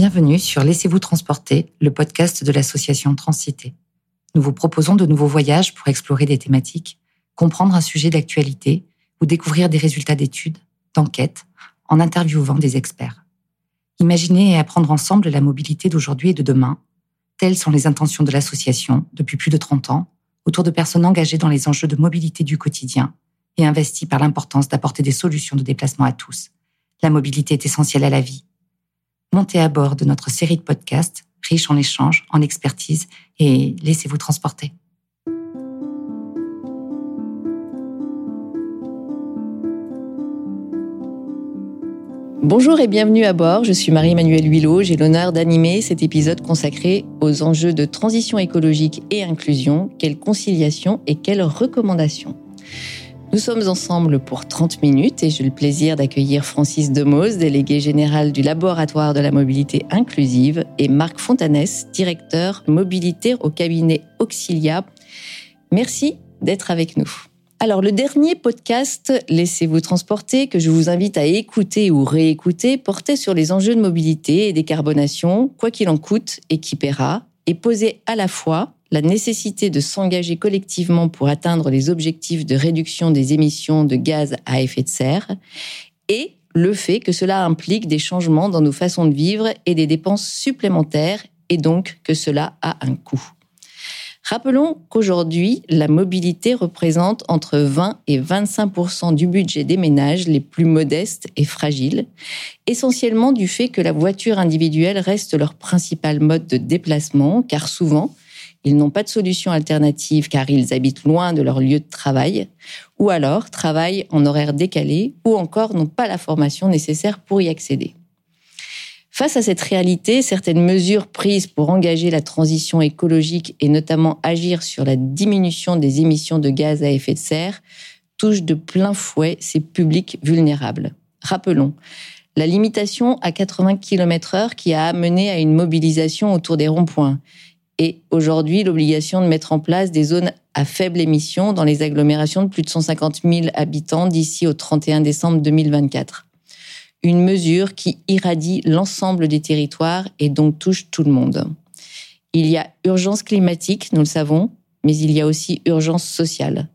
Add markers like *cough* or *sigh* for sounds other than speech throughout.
Bienvenue sur Laissez-vous transporter, le podcast de l'association Transcité. Nous vous proposons de nouveaux voyages pour explorer des thématiques, comprendre un sujet d'actualité ou découvrir des résultats d'études, d'enquêtes, en interviewant des experts. Imaginez et apprendre ensemble la mobilité d'aujourd'hui et de demain. Telles sont les intentions de l'association depuis plus de 30 ans, autour de personnes engagées dans les enjeux de mobilité du quotidien et investies par l'importance d'apporter des solutions de déplacement à tous. La mobilité est essentielle à la vie montez à bord de notre série de podcasts riche en échanges, en expertise et laissez-vous transporter. Bonjour et bienvenue à bord, je suis Marie-Emmanuelle Huilot, j'ai l'honneur d'animer cet épisode consacré aux enjeux de transition écologique et inclusion, quelle conciliation et quelles recommandations. Nous sommes ensemble pour 30 minutes et j'ai le plaisir d'accueillir Francis Demoz, délégué général du Laboratoire de la mobilité inclusive, et Marc Fontanès, directeur mobilité au cabinet Auxilia. Merci d'être avec nous. Alors, le dernier podcast, Laissez-vous transporter, que je vous invite à écouter ou réécouter, portait sur les enjeux de mobilité et décarbonation, quoi qu'il en coûte et qui paiera, et posait à la fois la nécessité de s'engager collectivement pour atteindre les objectifs de réduction des émissions de gaz à effet de serre et le fait que cela implique des changements dans nos façons de vivre et des dépenses supplémentaires et donc que cela a un coût. Rappelons qu'aujourd'hui, la mobilité représente entre 20 et 25% du budget des ménages les plus modestes et fragiles, essentiellement du fait que la voiture individuelle reste leur principal mode de déplacement, car souvent, ils n'ont pas de solution alternative car ils habitent loin de leur lieu de travail, ou alors travaillent en horaire décalé, ou encore n'ont pas la formation nécessaire pour y accéder. Face à cette réalité, certaines mesures prises pour engager la transition écologique et notamment agir sur la diminution des émissions de gaz à effet de serre touchent de plein fouet ces publics vulnérables. Rappelons, la limitation à 80 km heure qui a amené à une mobilisation autour des ronds-points et aujourd'hui l'obligation de mettre en place des zones à faible émission dans les agglomérations de plus de 150 000 habitants d'ici au 31 décembre 2024. Une mesure qui irradie l'ensemble des territoires et donc touche tout le monde. Il y a urgence climatique, nous le savons, mais il y a aussi urgence sociale.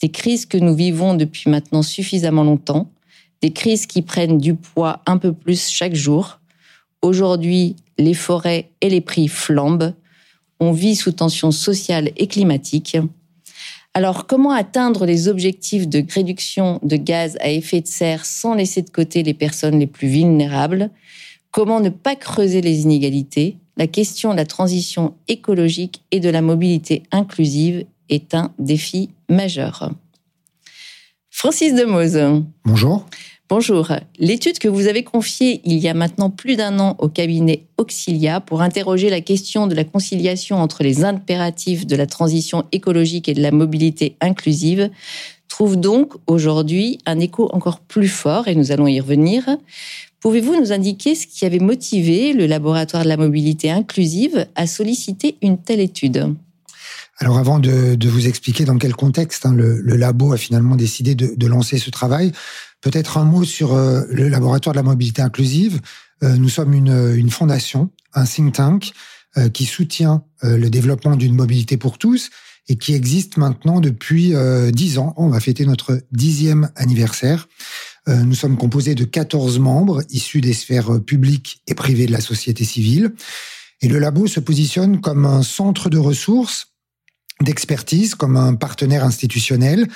Des crises que nous vivons depuis maintenant suffisamment longtemps, des crises qui prennent du poids un peu plus chaque jour. Aujourd'hui, les forêts et les prix flambent on vit sous tension sociale et climatique. Alors, comment atteindre les objectifs de réduction de gaz à effet de serre sans laisser de côté les personnes les plus vulnérables? Comment ne pas creuser les inégalités? La question de la transition écologique et de la mobilité inclusive est un défi majeur. Francis Demoz. Bonjour. Bonjour. L'étude que vous avez confiée il y a maintenant plus d'un an au cabinet Auxilia pour interroger la question de la conciliation entre les impératifs de la transition écologique et de la mobilité inclusive trouve donc aujourd'hui un écho encore plus fort et nous allons y revenir. Pouvez-vous nous indiquer ce qui avait motivé le laboratoire de la mobilité inclusive à solliciter une telle étude? Alors avant de, vous expliquer dans quel contexte hein, le, labo a finalement décidé de lancer ce travail, Peut-être un mot sur euh, le laboratoire de la mobilité inclusive. Euh, nous sommes une, une fondation, un think tank euh, qui soutient le développement d'une mobilité pour tous et qui existe maintenant depuis dix ans. On va fêter notre dixième anniversaire. Nous sommes composés de 14 membres issus des sphères publiques et privées de la société civile. Et le labo se positionne comme un centre de ressources, d'expertise, comme un partenaire institutionnel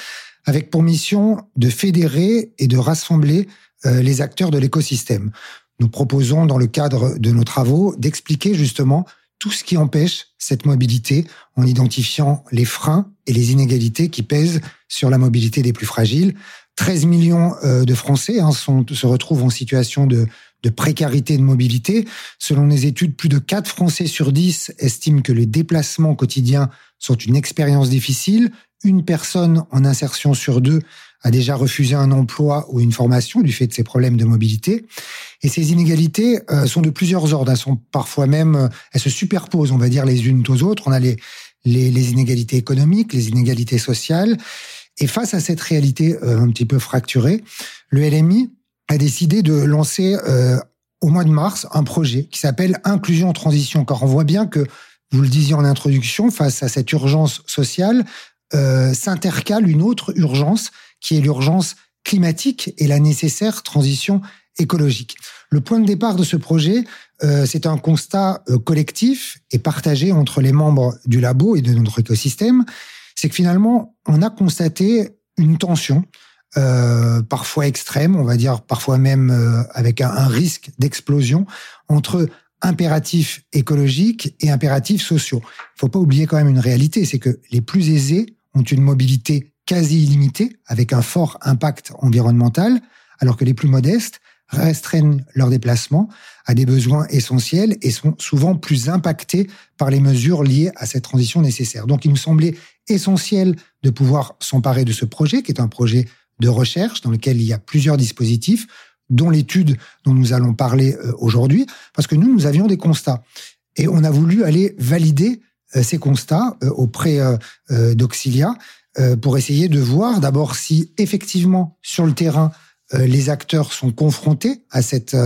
avec pour mission de fédérer et de rassembler euh, les acteurs de l'écosystème. Nous proposons, dans le cadre de nos travaux, d'expliquer justement tout ce qui empêche cette mobilité en identifiant les freins et les inégalités qui pèsent sur la mobilité des plus fragiles. 13 millions euh, de Français hein, se retrouvent en situation de, de précarité de mobilité. Selon les études, plus de 4 Français sur 10 estiment que les déplacements quotidiens sont une expérience difficile, une personne en insertion sur deux a déjà refusé un emploi ou une formation du fait de ses problèmes de mobilité. Et ces inégalités euh, sont de plusieurs ordres. Elles sont parfois même, euh, elles se superposent, on va dire, les unes aux autres. On a les, les, inégalités économiques, les inégalités sociales. Et face à cette réalité euh, un petit peu fracturée, le LMI a décidé de lancer au mois de mars un projet qui s'appelle Inclusion Transition. Car on voit bien que, vous le disiez en introduction, face à cette urgence sociale, euh, s'intercale une autre urgence qui est l'urgence climatique et la nécessaire transition écologique. Le point de départ de ce projet, euh, c'est un constat euh, collectif et partagé entre les membres du labo et de notre écosystème. C'est que finalement, on a constaté une tension, euh, parfois extrême, on va dire parfois même euh, avec un, un risque d'explosion, entre impératifs écologiques et impératifs sociaux. Il faut pas oublier quand même une réalité, c'est que les plus aisés ont une mobilité quasi illimitée, avec un fort impact environnemental, alors que les plus modestes restreignent leurs déplacements à des besoins essentiels et sont souvent plus impactés par les mesures liées à cette transition nécessaire. Donc il nous semblait essentiel de pouvoir s'emparer de ce projet, qui est un projet de recherche dans lequel il y a plusieurs dispositifs, dont l'étude dont nous allons parler euh, aujourd'hui, parce que nous, nous avions des constats. Et on a voulu aller valider euh, ces constats euh, auprès d'Auxilia pour essayer de voir d'abord si effectivement sur le terrain les acteurs sont confrontés à cette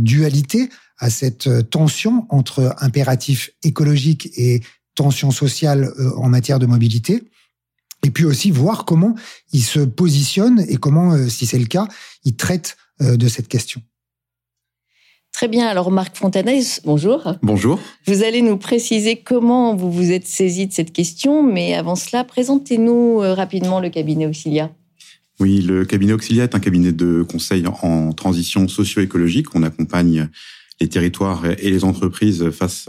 dualité, à cette tension entre impératif écologique et tension sociale en matière de mobilité. Et puis aussi voir comment ils se positionnent et comment, si c'est le cas, ils traitent de cette question. Très bien. Alors, Marc Fontanès, bonjour. Bonjour. Vous allez nous préciser comment vous vous êtes saisi de cette question, mais avant cela, présentez-nous rapidement le cabinet Auxilia. Oui, le cabinet Auxilia est un cabinet de conseil en transition socio-écologique. On accompagne les territoires et les entreprises face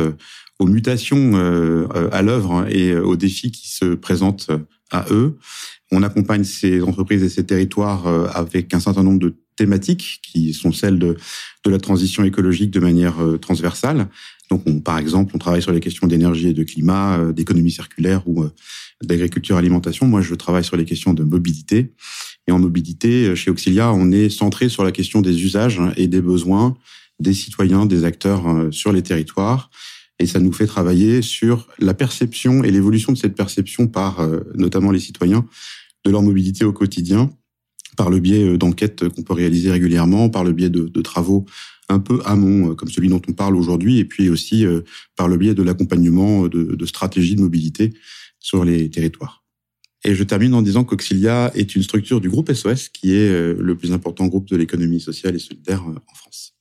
aux mutations euh, à l'œuvre et aux défis qui se présentent à eux. On accompagne ces entreprises et ces territoires euh, avec un certain nombre de thématiques qui sont celles de, de la transition écologique de manière euh, transversale. Donc, on, par exemple, on travaille sur les questions d'énergie et de climat, d'économie circulaire ou d'agriculture alimentation. Moi, je travaille sur les questions de mobilité. Et en mobilité, chez Auxilia, on est centré sur la question des usages et des besoins des citoyens, des acteurs euh, sur les territoires. Et ça nous fait travailler sur la perception et l'évolution de cette perception par euh, notamment les citoyens de leur mobilité au quotidien, par le biais euh, d'enquêtes qu'on peut réaliser régulièrement, par le biais de, travaux un peu amont, comme celui dont on parle aujourd'hui, et puis aussi par le biais de l'accompagnement de, de stratégies de mobilité sur les territoires. Et je termine en disant qu'Auxilia est une structure du groupe SOS, qui est euh, le plus important groupe de l'économie sociale et solidaire euh, en France.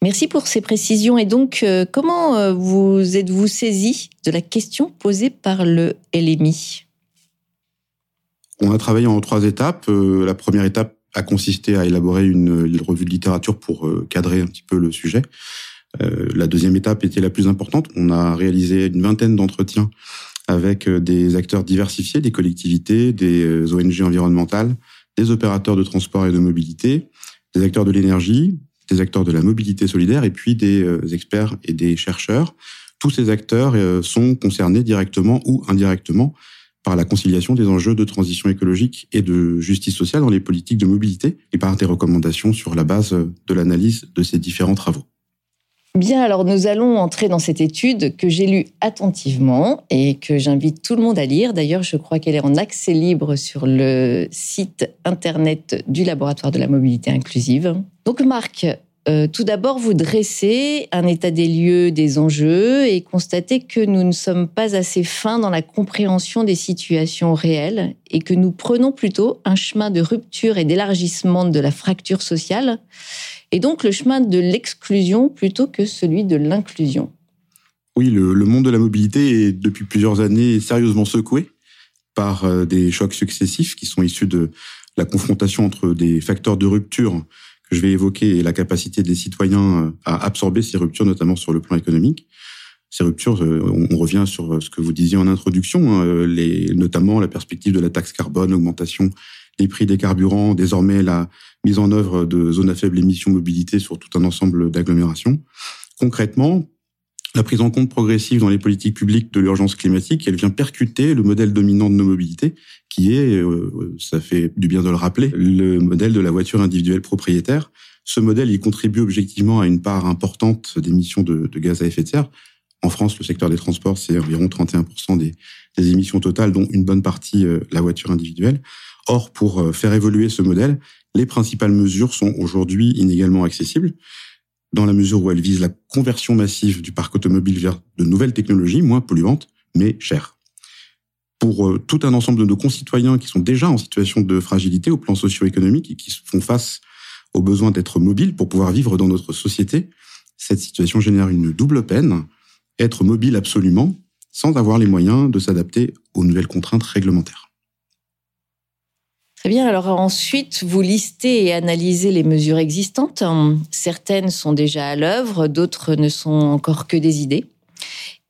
Merci pour ces précisions. Et donc, euh, comment vous êtes-vous saisi de la question posée par le LMI On a travaillé en trois étapes. La première étape a consisté à élaborer une revue de littérature pour cadrer un petit peu le sujet. La deuxième étape était la plus importante. On a réalisé une vingtaine d'entretiens avec euh, des acteurs diversifiés, des collectivités, des euh, ONG environnementales, des opérateurs de transport et de mobilité, des acteurs de l'énergie, des acteurs de la mobilité solidaire et puis des euh, experts et des chercheurs. Tous ces acteurs sont concernés directement ou indirectement par la conciliation des enjeux de transition écologique et de justice sociale dans les politiques de mobilité et par des recommandations sur la base de l'analyse de ces différents travaux. Bien, alors nous allons entrer dans cette étude que j'ai lue attentivement et que j'invite tout le monde à lire. D'ailleurs, je crois qu'elle est en accès libre sur le site internet du laboratoire de la mobilité inclusive. Donc Marc, euh, tout d'abord, vous dressez un état des lieux des enjeux et constatez que nous ne sommes pas assez fins dans la compréhension des situations réelles et que nous prenons plutôt un chemin de rupture et d'élargissement de la fracture sociale et donc le chemin de l'exclusion plutôt que celui de l'inclusion. Oui, le, monde de la mobilité est depuis plusieurs années sérieusement secoué par euh, des chocs successifs qui sont issus de la confrontation entre des facteurs de rupture je vais évoquer la capacité des citoyens euh, à absorber ces ruptures, notamment sur le plan économique. Ces ruptures, euh, on revient sur ce que vous disiez en introduction, hein, notamment la perspective de la taxe carbone, l'augmentation des prix des carburants, désormais la mise en œuvre de zones à faible émission mobilité sur tout un ensemble d'agglomérations. Concrètement, la prise en compte progressive dans les politiques publiques de l'urgence climatique, elle vient percuter le modèle dominant de nos mobilités, qui est, euh, ça fait du bien de le rappeler, le modèle de la voiture individuelle propriétaire. Ce modèle, il contribue objectivement à une part importante d'émissions de, gaz à effet de serre. En France, le secteur des transports, c'est environ 31% des, émissions totales, dont une bonne partie euh, la voiture individuelle. Or, pour euh, faire évoluer ce modèle, les principales mesures sont aujourd'hui inégalement accessibles. dans la mesure où elle vise la conversion massive du parc automobile vers de nouvelles technologies moins polluantes, mais chères. Pour euh, tout un ensemble de nos concitoyens qui sont déjà en situation de fragilité au plan socio-économique et qui font face au besoin d'être mobiles pour pouvoir vivre dans notre société, cette situation génère une double peine, être mobile absolument, sans avoir les moyens de s'adapter aux nouvelles contraintes réglementaires. Très bien. Alors ensuite, vous listez et analysez les mesures existantes. Certaines sont déjà à l'œuvre, d'autres ne sont encore que des idées.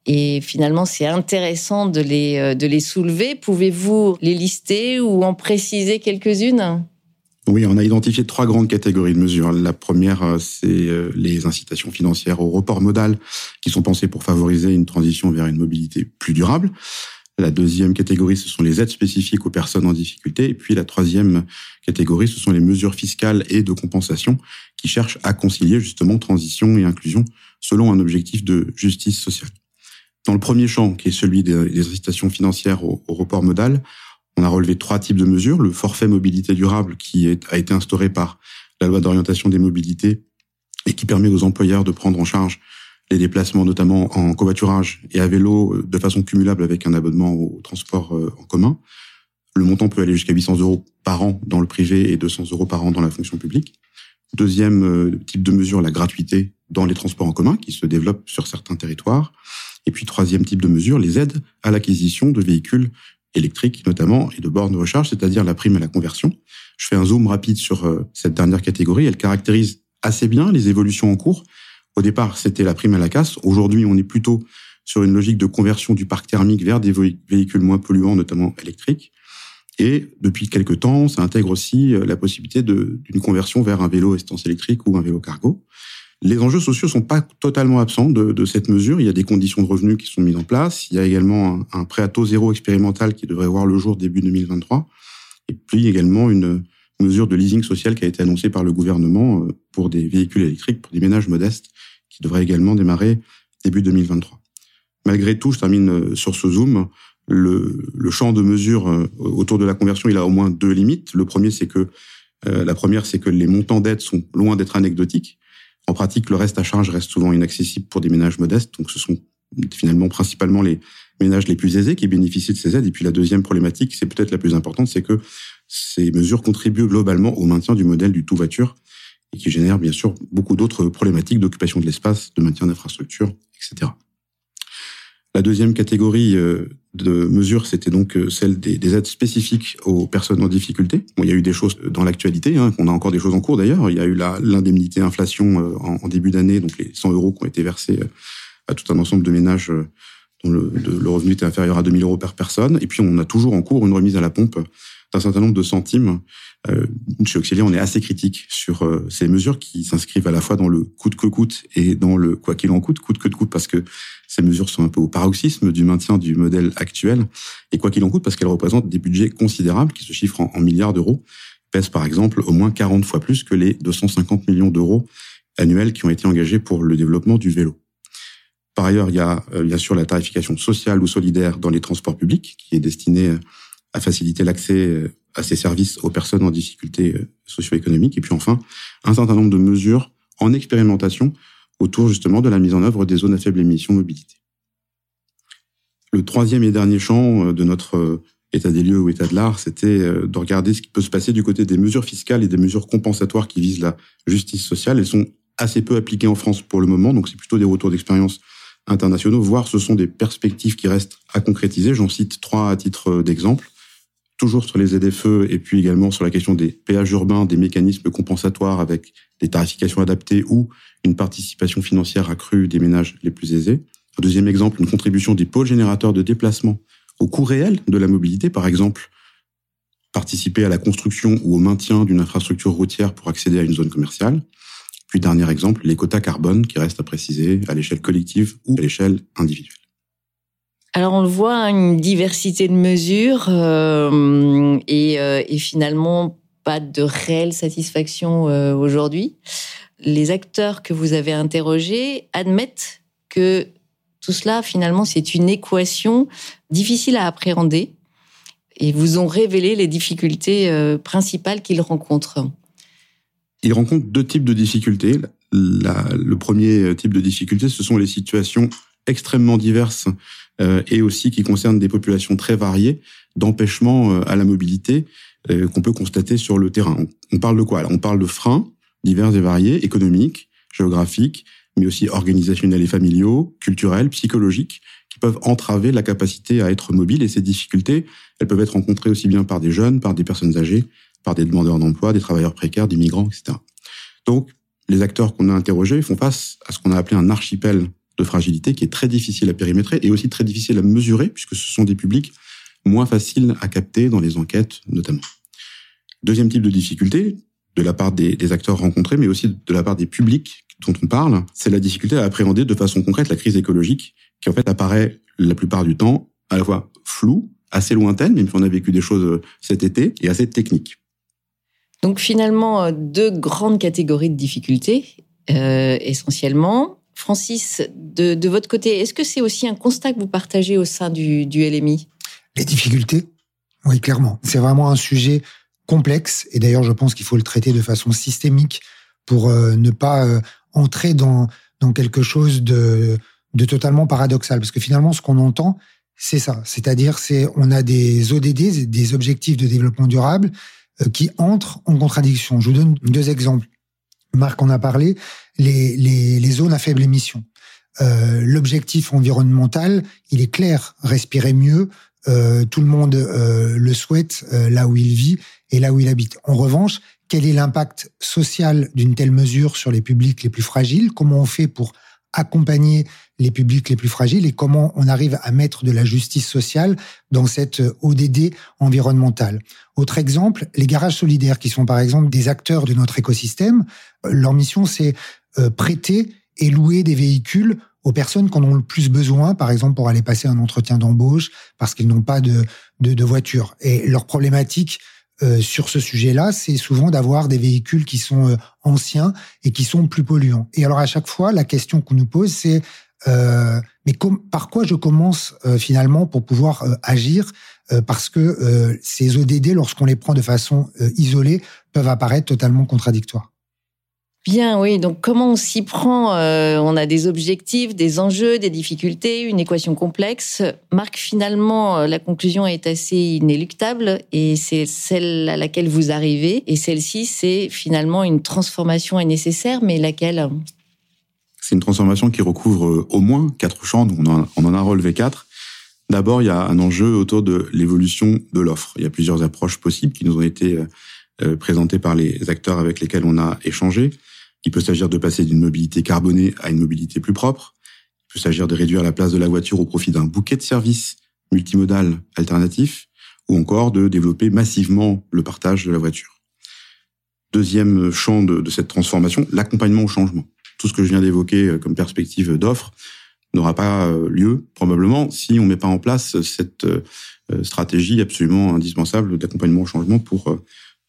Et finalement, c'est intéressant de les, euh, de les soulever. Pouvez-vous les lister ou en préciser quelques-unes? Oui, on a identifié trois grandes catégories de mesures. La première, euh, c'est euh, les incitations financières au report modal qui sont pensées pour favoriser une transition vers une mobilité plus durable. La deuxième catégorie, ce sont les aides spécifiques aux personnes en difficulté. Et puis la troisième catégorie, ce sont les mesures fiscales et de compensation qui cherchent à concilier justement transition et inclusion selon un objectif de justice sociale. Dans le premier champ, qui est celui des incitations financières au, report modal, on a relevé trois types de mesures. Le forfait mobilité durable qui a été instauré par la loi d'orientation des mobilités et qui permet aux employeurs de prendre en charge les déplacements, notamment en covoiturage et à vélo, euh, de façon cumulable avec un abonnement au transport euh, en commun. Le montant peut aller jusqu'à 800 euros par an dans le privé et 200 euros par an dans la fonction publique. Deuxième euh, type de mesure, la gratuité dans les transports en commun qui se développe sur certains territoires. Et puis troisième type de mesure, les aides à l'acquisition de véhicules électriques notamment et de bornes de recharge, c'est-à-dire la prime à la conversion. Je fais un zoom rapide sur cette dernière catégorie. Elle caractérise assez bien les évolutions en cours. Au départ, c'était la prime à la casse. Aujourd'hui, on est plutôt sur une logique de conversion du parc thermique vers des véhicules moins polluants, notamment électriques. Et depuis quelques temps, ça intègre aussi euh, la possibilité d'une conversion vers un vélo essence électrique ou un vélo cargo. Les enjeux sociaux sont pas totalement absents de, de, cette mesure. Il y a des conditions de revenus qui sont mises en place. Il y a également un, un prêt à taux zéro expérimental qui devrait voir le jour début 2023. Et puis également une mesure de leasing social qui a été annoncée par le gouvernement euh, pour des véhicules électriques, pour des ménages modestes, qui devrait également démarrer début 2023. Malgré tout, je termine euh, sur ce zoom, le, le champ de mesure euh, autour de la conversion, il a au moins deux limites. Le premier, c'est que la première, c'est que les montants d'aide sont loin d'être anecdotiques. En pratique, le reste à charge reste souvent inaccessible pour des ménages modestes. Donc, ce sont finalement principalement les ménages les plus aisés qui bénéficient de ces aides. Et puis, la deuxième problématique, c'est peut-être la plus importante, c'est que ces mesures contribuent globalement au maintien du modèle du tout voiture et qui génèrent bien sûr beaucoup d'autres problématiques d'occupation de l'espace, de maintien d'infrastructures, etc. La deuxième catégorie euh, de mesures, c'était donc euh, celle des, aides spécifiques aux personnes en difficulté. Bon, il y a eu des choses dans l'actualité, hein, on a encore des choses en cours d'ailleurs. Il y a eu l'indemnité inflation euh, en, début d'année, donc les 100 euros qui ont été versés à tout un ensemble de ménages dont le, le revenu était inférieur à 2000 euros par personne. Et puis on a toujours en cours une remise à la pompe d'un certain nombre de centimes. Euh, chez Auxiliaire, on est assez critique sur euh, ces mesures qui s'inscrivent à la fois dans le coûte que coûte et dans le quoi qu'il en coûte, coûte que coûte, parce que ces mesures sont un peu au paroxysme du maintien du modèle actuel, et quoi qu'il en coûte, parce qu'elles représentent des budgets considérables qui se chiffrent en, milliards d'euros, pèsent par exemple au moins 40 fois plus que les 250 millions d'euros annuels qui ont été engagés pour le développement du vélo. Par ailleurs, il y a euh, bien sûr la tarification sociale ou solidaire dans les transports publics, qui est destinée à faciliter l'accès euh, à ces services aux personnes en difficulté euh, socio-économique. Et puis enfin, un certain nombre de mesures en expérimentation autour justement de la mise en œuvre des zones à faible émission mobilité. Le troisième et dernier champ euh, de notre état des lieux ou état de l'art, c'était de regarder ce qui peut se passer du côté des mesures fiscales et des mesures compensatoires qui visent la justice sociale. Elles sont assez peu appliquées en France pour le moment, donc c'est plutôt des retours d'expérience internationaux, voire ce sont des perspectives qui restent à concrétiser. J'en cite trois à titre d'exemple toujours sur les ZFE et puis également sur la question des péages urbains, des mécanismes compensatoires avec des tarifications adaptées ou une participation financière accrue des ménages les plus aisés. Deuxième exemple, une contribution des pôles générateurs de déplacement au coût réel de la mobilité, par exemple participer à la construction ou au maintien d'une infrastructure routière pour accéder à une zone commerciale. Puis dernier exemple, les quotas carbone qui restent à préciser à l'échelle collective ou à l'échelle individuelle. Alors on le voit, une diversité de mesures euh, et, euh, et, finalement pas de réelle satisfaction euh, aujourd'hui. Les acteurs que vous avez interrogés admettent que tout cela finalement c'est une équation difficile à appréhender et vous ont révélé les difficultés principales qu'ils rencontrent. Ils rencontrent deux types de difficultés. le premier type de difficulté, ce sont les situations extrêmement diverses euh, et aussi qui concernent des populations très variées d'empêchement euh, à la mobilité euh, qu'on peut constater sur le terrain. On, parle de quoi On parle de freins divers et variés, économiques, géographiques, mais aussi organisationnels et familiaux, culturels, psychologiques, qui peuvent entraver la capacité à être mobile. Et ces difficultés, elles peuvent être rencontrées aussi bien par des jeunes, par des personnes âgées, par des demandeurs d'emploi, des travailleurs précaires, des migrants, etc. Donc, les acteurs qu'on a interrogés font face à ce qu'on a appelé un archipel de fragilité qui est très difficile à périmétrer et aussi très difficile à mesurer puisque ce sont des publics moins faciles à capter dans les enquêtes notamment. Deuxième type de difficulté, de la part des, acteurs rencontrés, mais aussi de la part des publics dont on parle, c'est la difficulté à appréhender de façon concrète la crise écologique qui en fait apparaît la plupart du temps à la fois floue, assez lointaine, même si on a vécu des choses cet été, et assez technique. Donc finalement, euh, deux grandes catégories de difficultés, euh, essentiellement. Francis, de, votre côté, est-ce que c'est aussi un constat que vous partagez au sein du, LMI Les difficultés Oui, clairement. C'est vraiment un sujet complexe, et d'ailleurs je pense qu'il faut le traiter de façon systémique pour euh, ne pas entrer dans, quelque chose de, de totalement paradoxal. Parce que finalement, ce qu'on entend, c'est ça. C'est-à-dire, c'est on a des ODD, des objectifs de développement durable, euh, qui entrent en contradiction. Je vous donne deux exemples. Marc en a parlé, les, les, les zones à faible émission. Euh, L'objectif environnemental, il est clair, respirer mieux, euh, tout le monde euh, le souhaite euh, là où il vit et là où il habite. En revanche, quel est l'impact social d'une telle mesure sur les publics les plus fragiles? Comment on fait pour accompagner les publics les plus fragiles et comment on arrive à mettre de la justice sociale dans cette ODD environnementale. Autre exemple, les garages solidaires qui sont par exemple des acteurs de notre écosystème. Leur mission, c'est euh, prêter et louer des véhicules aux personnes qui en ont le plus besoin, par exemple pour aller passer un entretien d'embauche parce qu'ils n'ont pas de, de, de voiture. Et leur problématique, euh, sur ce sujet-là, c'est souvent d'avoir des véhicules qui sont euh, anciens et qui sont plus polluants. Et alors à chaque fois, la question qu'on nous pose, c'est euh, mais par quoi je commence finalement pour pouvoir agir Parce que ces ODD, lorsqu'on les prend de façon isolée, peuvent apparaître totalement contradictoires. Bien, oui. Donc, comment on s'y prend euh, On a des objectifs, des enjeux, des difficultés, une équation complexe. Marc, finalement, euh, la conclusion est assez inéluctable et c'est celle à laquelle vous arrivez. Et celle-ci, c'est finalement une transformation est nécessaire, mais laquelle? C'est une transformation qui recouvre euh, au moins quatre champs. On en, on en a relevé quatre. D'abord, il y a un enjeu autour de l'évolution de l'offre. Il y a plusieurs approches possibles qui nous ont été présentées par les acteurs avec lesquels on a échangé. Il peut s'agir de passer d'une mobilité carbonée à une mobilité plus propre. Il peut s'agir de réduire la place de la voiture au profit d'un bouquet de services multimodal alternatifs ou encore de développer massivement le partage de la voiture. Deuxième champ de, cette transformation, l'accompagnement au changement. Tout ce que je viens d'évoquer euh, comme perspective d'offre n'aura pas euh, lieu probablement si on ne met pas en place cette euh, stratégie absolument indispensable d'accompagnement au changement pour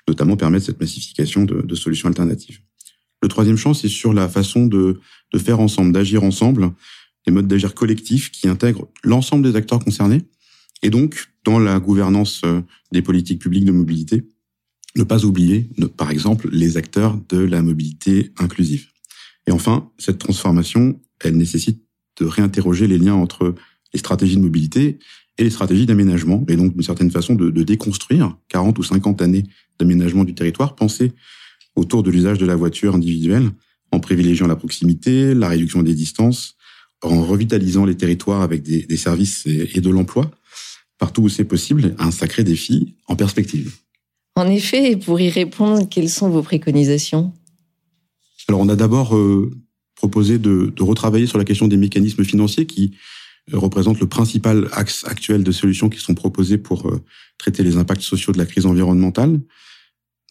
notamment permettre cette massification de solutions alternatives. Le troisième champ, c'est sur la façon de, faire ensemble, d'agir ensemble, des modes d'agir collectifs qui intègrent l'ensemble des acteurs concernés, et donc dans la gouvernance euh, des politiques publiques de mobilité, ne pas oublier, par exemple, les acteurs de la mobilité inclusive. Et enfin, cette transformation, elle nécessite de réinterroger les liens entre les stratégies de mobilité et les stratégies d'aménagement, et donc d'une certaine façon de, de, déconstruire 40 ou 50 années d'aménagement du territoire, penser autour de l'usage de la voiture individuelle, en privilégiant la proximité, la réduction des distances, en revitalisant les territoires avec des, services et, de l'emploi, partout où c'est possible, un sacré défi en perspective. En effet, pour y répondre, quelles sont vos préconisations? Alors, on a d'abord euh, proposé de, de, retravailler sur la question des mécanismes financiers qui euh, représentent le principal axe actuel de solutions qui sont proposées pour euh, traiter les impacts sociaux de la crise environnementale.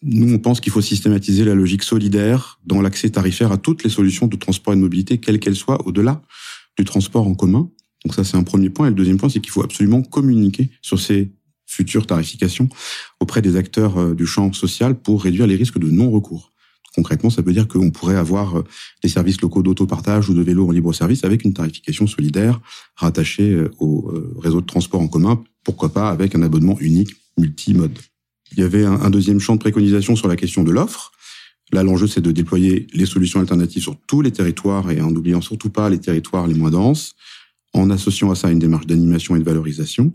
Nous, on pense qu'il faut systématiser la logique solidaire dans l'accès tarifaire à toutes les solutions de transport et de mobilité, quelles qu'elles soient, au-delà du transport en commun. Donc ça, c'est un premier point. Et le deuxième point, c'est qu'il faut absolument communiquer sur ces futures tarifications auprès des acteurs euh, du champ social pour réduire les risques de non-recours. Concrètement, ça veut dire qu'on pourrait avoir euh, des services locaux d'autopartage ou de vélo en libre service avec une tarification solidaire rattachée euh, au réseau de transport en commun, pourquoi pas avec un abonnement unique multimode. Il y avait un, deuxième champ de préconisation sur la question de l'offre. Là, l'enjeu, c'est de déployer les solutions alternatives sur tous les territoires et en n'oubliant surtout pas les territoires les moins denses, en associant à ça une démarche d'animation et de valorisation.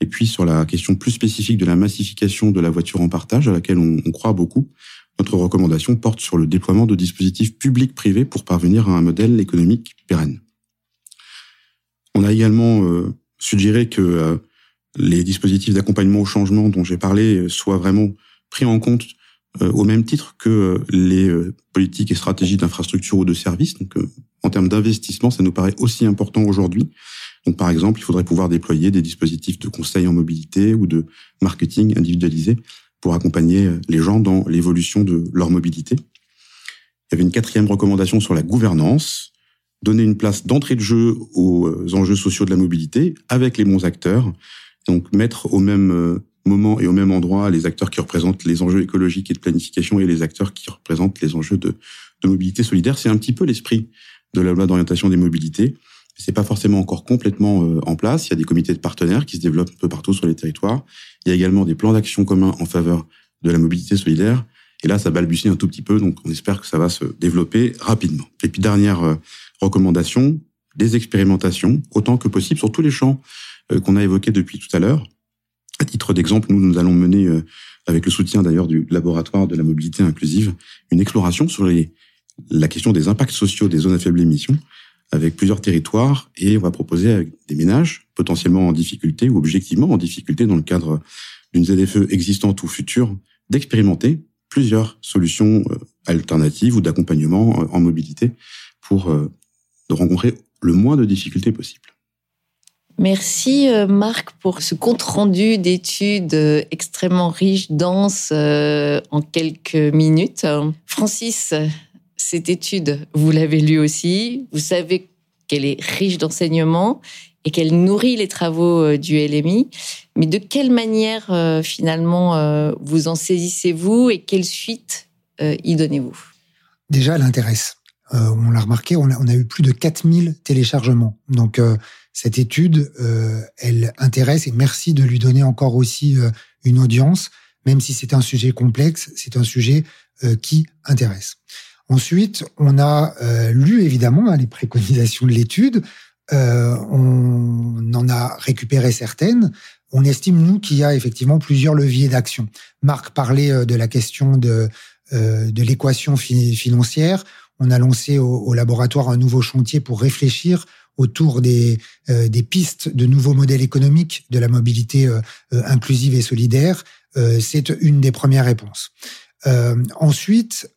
Et puis, sur la question plus spécifique de la massification de la voiture en partage, à laquelle on, on croit beaucoup, notre recommandation porte sur le déploiement de dispositifs publics-privés pour parvenir à un modèle économique pérenne. On a également euh, suggéré que euh, les dispositifs d'accompagnement au changement dont j'ai parlé soient vraiment pris en compte euh, au même titre que euh, les euh, politiques et stratégies d'infrastructure ou de services. Donc, en termes d'investissement, ça nous paraît aussi important aujourd'hui. Donc, par exemple, il faudrait pouvoir déployer des dispositifs de conseil en mobilité ou de marketing individualisé pour accompagner les gens dans l'évolution de leur mobilité. Il y avait une quatrième recommandation sur la gouvernance, donner une place d'entrée de jeu aux enjeux sociaux de la mobilité avec les bons acteurs, donc mettre au même moment et au même endroit les acteurs qui représentent les enjeux écologiques et de planification et les acteurs qui représentent les enjeux de, mobilité solidaire. C'est un petit peu l'esprit de la loi d'orientation des mobilités. C'est pas forcément encore complètement euh, en place. Il y a des comités de partenaires qui se développent un peu partout sur les territoires. Il y a également des plans d'action communs en faveur de la mobilité solidaire. Et là, ça balbutie un tout petit peu, donc on espère que ça va se développer rapidement. Et puis dernière euh, recommandation, des expérimentations autant que possible sur tous les champs euh, qu'on a évoqués depuis tout à l'heure. À titre d'exemple, nous, nous allons mener, euh, avec le soutien d'ailleurs du laboratoire de la mobilité inclusive, une exploration sur la question des impacts sociaux des zones à faible émission avec plusieurs territoires et on va proposer à des ménages potentiellement en difficulté ou objectivement en difficulté dans le cadre d'une ZFE existante ou future d'expérimenter plusieurs solutions euh, alternatives ou d'accompagnement euh, en mobilité pour rencontrer le moins de difficultés possible. Merci euh, Marc pour ce compte-rendu d'études euh, extrêmement riche, dense, euh, en quelques minutes. Francis, cette étude, vous l'avez lue aussi. Vous savez qu'elle est riche d'enseignements et qu'elle nourrit les travaux du LMI. Mais de quelle manière, finalement, vous en saisissez-vous et quelle suite y donnez-vous? Déjà, elle intéresse. on l'a remarqué, on a, eu plus de 4000 téléchargements. Donc, cette étude, euh, elle intéresse et merci de lui donner encore aussi euh, une audience, même si c'est un sujet complexe, c'est un sujet euh, qui intéresse. Ensuite, on a lu évidemment hein, les préconisations de l'étude, on en a récupéré certaines. On estime, nous, qu'il y a effectivement plusieurs leviers d'action. Marc parlait de la question de, de l'équation financière. On a lancé au laboratoire un nouveau chantier pour réfléchir autour des, euh, des pistes de nouveaux modèles économiques de la mobilité euh, euh, inclusive et solidaire, c'est une des premières réponses. ensuite,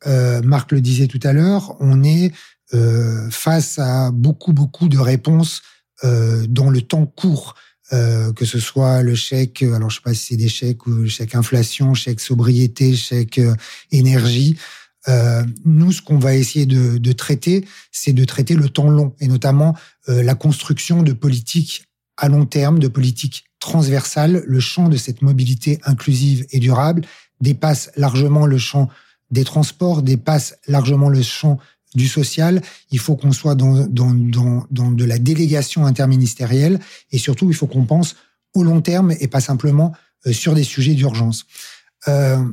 Marc le disait tout à l'heure, on est face à beaucoup, beaucoup de réponses dans le temps court. que ce soit le chèque, alors je sais pas si c'est des chèques ou chèque inflation, chèque sobriété, chèque énergie. Euh, nous, ce qu'on va essayer de, de traiter, c'est de traiter le temps long et notamment euh, la construction de politiques à long terme, de politiques transversales. Le champ de cette mobilité inclusive et durable dépasse largement le champ des transports, dépasse largement le champ du social. Il faut qu'on soit dans, dans, dans, dans de la délégation interministérielle et surtout, il faut qu'on pense au long terme et pas simplement euh, sur des sujets d'urgence. Euh,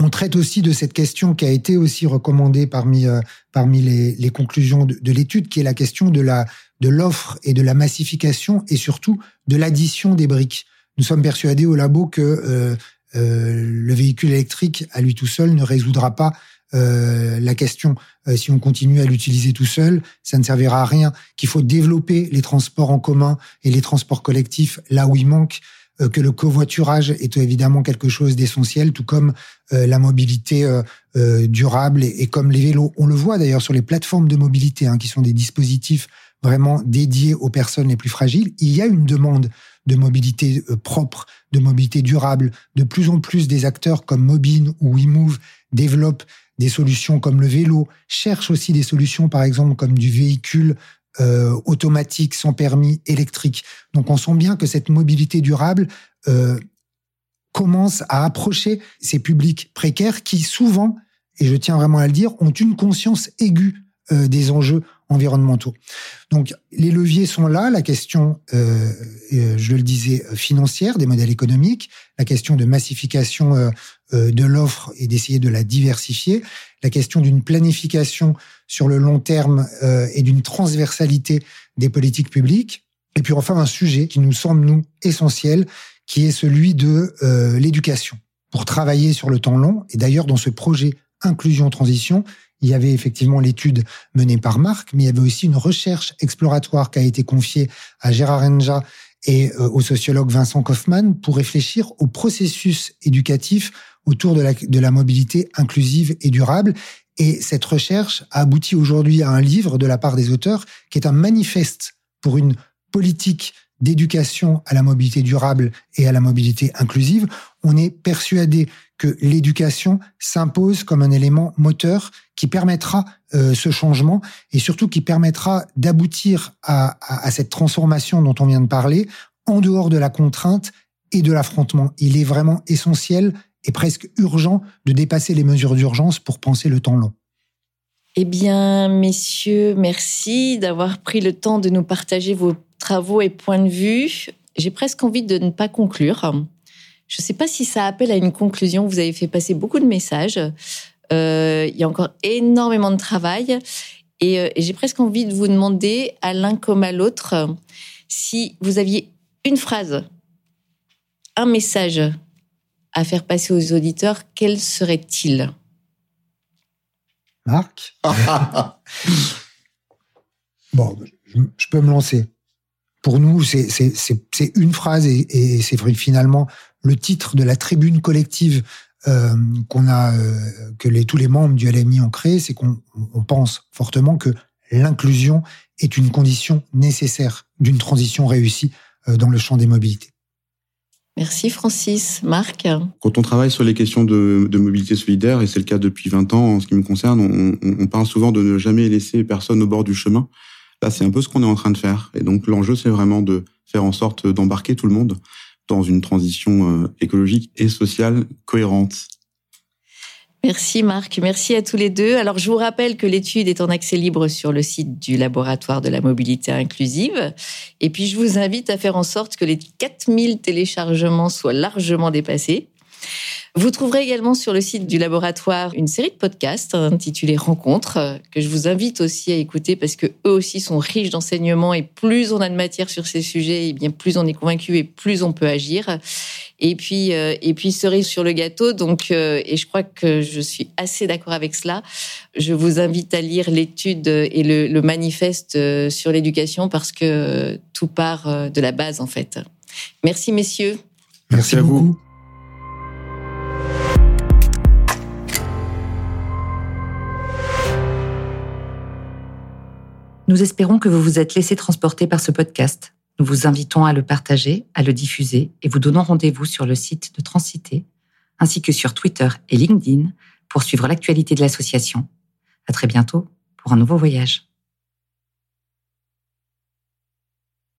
on traite aussi de cette question qui a été aussi recommandée parmi euh, parmi les, les conclusions de, de l'étude, qui est la question de la de l'offre et de la massification et surtout de l'addition des briques. Nous sommes persuadés au labo que euh, euh, le véhicule électrique à lui tout seul ne résoudra pas euh, la question. Euh, si on continue à l'utiliser tout seul, ça ne servira à rien. Qu'il faut développer les transports en commun et les transports collectifs là où il manque. Euh, que le covoiturage est évidemment quelque chose d'essentiel, tout comme euh, la mobilité euh, durable et, comme les vélos. On le voit d'ailleurs sur les plateformes de mobilité, hein, qui sont des dispositifs vraiment dédiés aux personnes les plus fragiles. Il y a une demande de mobilité propre, de mobilité durable. De plus en plus des acteurs comme Mobine ou WeMove développent des solutions comme le vélo, cherchent aussi des solutions, par exemple, comme du véhicule euh, automatique, sans permis, électrique. Donc on sent bien que cette mobilité durable euh, commence à approcher ces publics précaires qui souvent, et je tiens vraiment à le dire, ont une conscience aiguë euh, des enjeux environnementaux. Donc les leviers sont là, la question, euh, euh je le disais, financière des modèles économiques, la question de massification euh, euh, de l'offre et d'essayer de la diversifier, la question d'une planification sur le long terme et d'une transversalité des politiques publiques, et puis enfin un sujet qui nous semble nous essentiel, qui est celui de l'éducation pour travailler sur le temps long. Et d'ailleurs dans ce projet inclusion transition, il y avait effectivement l'étude menée par Marc, mais il y avait aussi une recherche exploratoire qui a été confiée à Gérard Enja et euh, au sociologue Vincent Kaufmann pour réfléchir au processus éducatif autour de la, de la mobilité inclusive et durable. Et cette recherche a abouti aujourd'hui à un livre de la part des auteurs qui est un manifeste pour une politique d'éducation à la mobilité durable et à la mobilité inclusive. On est persuadé que l'éducation s'impose comme un élément moteur qui permettra euh, ce changement et surtout qui permettra d'aboutir à, à, cette transformation dont on vient de parler en dehors de la contrainte et de l'affrontement. Il est vraiment essentiel et presque urgent de dépasser les mesures d'urgence pour penser le temps long. Eh bien, messieurs, merci d'avoir pris le temps de nous partager vos travaux et points de vue. J'ai presque envie de ne pas conclure. Je ne sais pas si ça appelle à une conclusion. Vous avez fait passer beaucoup de messages. Euh, il y a encore énormément de travail. Et, euh, et j'ai presque envie de vous demander, à l'un comme à l'autre, si vous aviez une phrase, un message à faire passer aux auditeurs, quel serait-il? Marc? *laughs* Bon, je peux me lancer. Pour nous, c'est une phrase et, et c'est finalement le titre de la tribune collective euh, qu'on a, euh, que les, tous les membres du LMI ont créé, c'est qu'on pense fortement que l'inclusion est une condition nécessaire d'une transition réussie euh, dans le champ des mobilités. Merci Francis. Marc Quand on travaille sur les questions de, de mobilité solidaire, et c'est le cas depuis 20 ans en ce qui me concerne, on, on, parle souvent de ne jamais laisser personne au bord du chemin. C'est un peu ce qu'on est en train de faire. Et donc l'enjeu, c'est vraiment de faire en sorte d'embarquer tout le monde dans une transition euh, écologique et sociale cohérente. Merci Marc, merci à tous les deux. Alors je vous rappelle que l'étude est en accès libre sur le site du laboratoire de la mobilité inclusive. Et puis je vous invite à faire en sorte que les 4000 téléchargements soient largement dépassés. Vous trouverez également sur le site du laboratoire une série de podcasts intitulés Rencontres que je vous invite aussi à écouter parce que eux aussi sont riches d'enseignements et plus on a de matière sur ces sujets, et bien plus on est convaincu et plus on peut agir. Et puis euh, et puis cerise sur le gâteau. Donc euh, et je crois que je suis assez d'accord avec cela. Je vous invite à lire l'étude et le, le manifeste euh, sur l'éducation parce que tout part de la base en fait. Merci messieurs. Merci, à vous. Nous espérons que vous vous êtes laissé transporter par ce podcast. Nous vous invitons à le partager, à le diffuser et vous donnons rendez-vous sur le site de Transcité ainsi que sur Twitter et LinkedIn pour suivre l'actualité de l'association. À très bientôt pour un nouveau voyage.